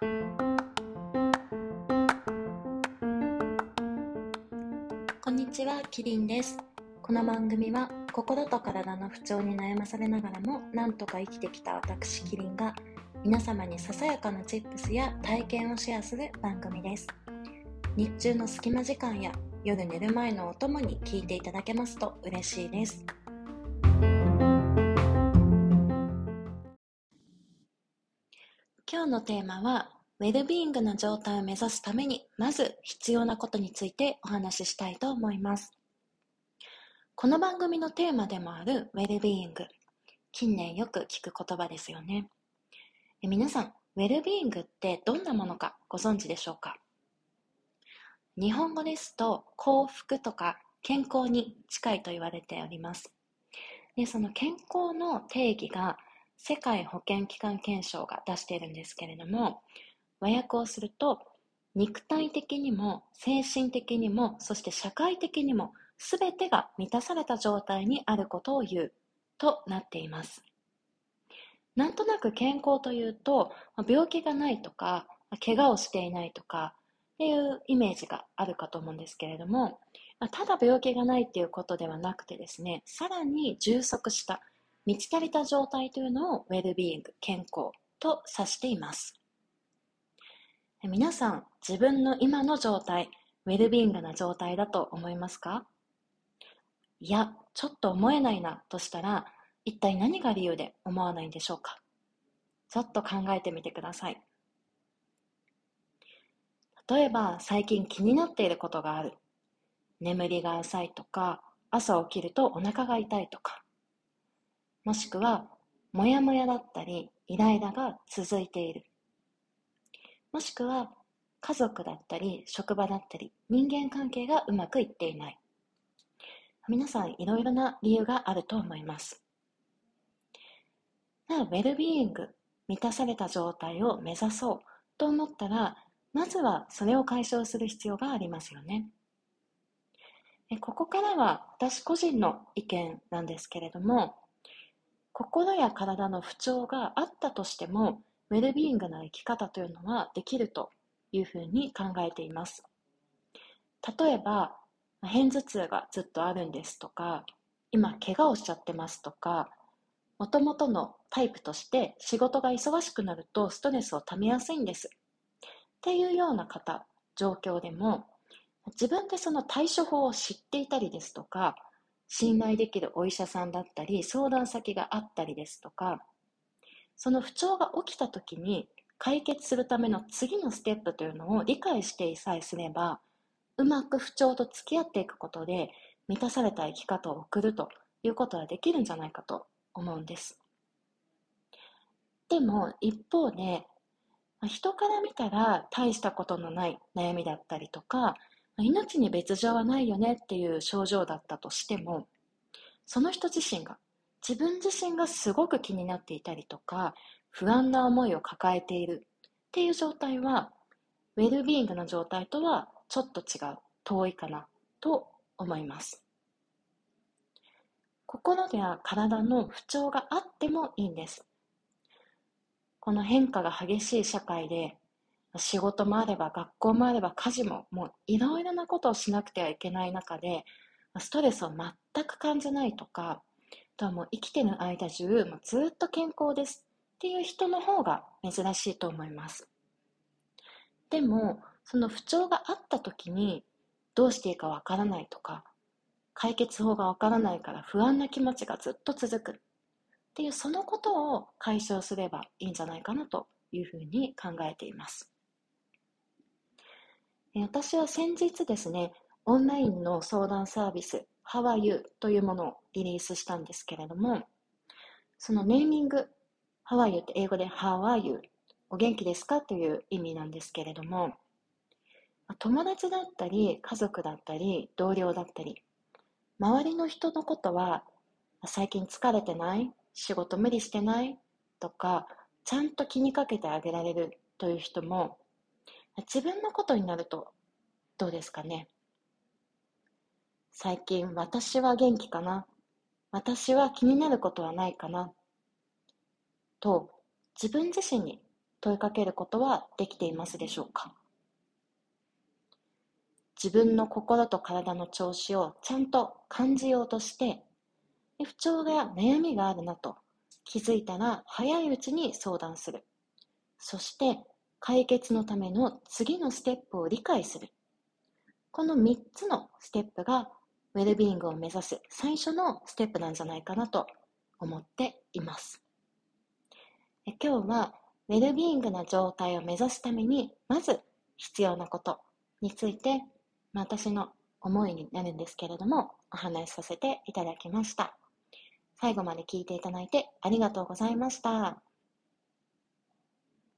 こんにちは、キリンです。この番組は心と体の不調に悩まされながらもなんとか生きてきた私キリンが皆様にささやかなチップスや体験をシェアする番組です。日中の隙間時間や夜寝る前のお供に聞いていただけますと嬉しいです。今日のテーマはウェルビーイングな状態を目指すためにまず必要なことについてお話ししたいと思います。この番組のテーマでもあるウェルビーイング。近年よく聞く言葉ですよね。皆さん、ウェルビーイングってどんなものかご存知でしょうか？日本語ですと幸福とか健康に近いと言われております。でその健康の定義が世界保健機関憲章が出しているんですけれども和訳をすると肉体的にも精神的にもそして社会的にも全てが満たされた状態にあることを言うとなっています。なんとなく健康というと病気がないとか怪我をしていないとかっていうイメージがあるかと思うんですけれどもただ病気がないっていうことではなくてですねさらに充足した満ち足りた状態というのをウェルビーイング健康と指しています。皆さん自分の今の状態ウェルビーイングな状態だと思いますか？いやちょっと思えないなとしたら一体何が理由で思わないんでしょうか？ちょっと考えてみてください。例えば最近気になっていることがある。眠りが浅いとか朝起きるとお腹が痛いとか。もしくはモヤモヤだったりイライラが続いている。もしくは家族だったり職場だったり人間関係がうまくいっていない。皆さんいろいろな理由があると思います。ウェルビーイング満たされた状態を目指そうと思ったらまずはそれを解消する必要がありますよね。ここからは私個人の意見なんですけれども心や体の不調があったとしてもウェルビーイングな生き方というのはできるというふうに考えています。例えば片頭痛がずっとあるんですとか今怪我をしちゃってますとかもともとのタイプとして仕事が忙しくなるとストレスをためやすいんです。っていうような方状況でも自分でその対処法を知っていたりですとか信頼できるお医者さんだったり相談先があったりですとかその不調が起きた時に解決するための次のステップというのを理解してさえすればうまく不調と付き合っていくことで満たされた生き方を送るということはできるんじゃないかと思うんです。でも一方で人から見たら大したことのない悩みだったりとか命に別状はないよねっていう症状だったとしてもその人自身が自分自身がすごく気になっていたりとか不安な思いを抱えているっていう状態はウェルビーイングの状態とはちょっと違う遠いかなと思います。心や体の不調があってもいいんです。この変化が激しい社会で仕事もあれば学校もあれば家事ももういろいろなことをしなくてはいけない中でストレスを全く感じないとかあとはもう生きてる間中もうずっと健康ですっていう人の方が珍しいと思います。でもその不調があった時にどうしていいかわからないとか解決法がわからないから不安な気持ちがずっと続くっていうそのことを解消すればいいんじゃないかなというふうに考えています。私は先日ですねオンラインの相談サービス How are you? というものをリリースしたんですけれども、そのネーミング、How are you? って英語で How are you? お元気ですかという意味なんですけれども、友達だったり、家族だったり、同僚だったり、周りの人のことは、最近疲れてない仕事無理してないとか、ちゃんと気にかけてあげられるという人も、自分のことになるとどうですかね？最近私は元気かな？私は気になることはないかな？と自分自身に問いかけることはできていますでしょうか？自分の心と体の調子をちゃんと感じようとして不調や悩みがあるなと気づいたら早いうちに相談する。そして解決のための次のステップを理解するこの3つのステップがウェルビーイングを目指す最初のステップなんじゃないかなと思っています今日はウェルビーイングな状態を目指すためにまず必要なことについて、私の思いになるんですけれども、お話しさせていただきました。最後まで聞いていただいてありがとうございました。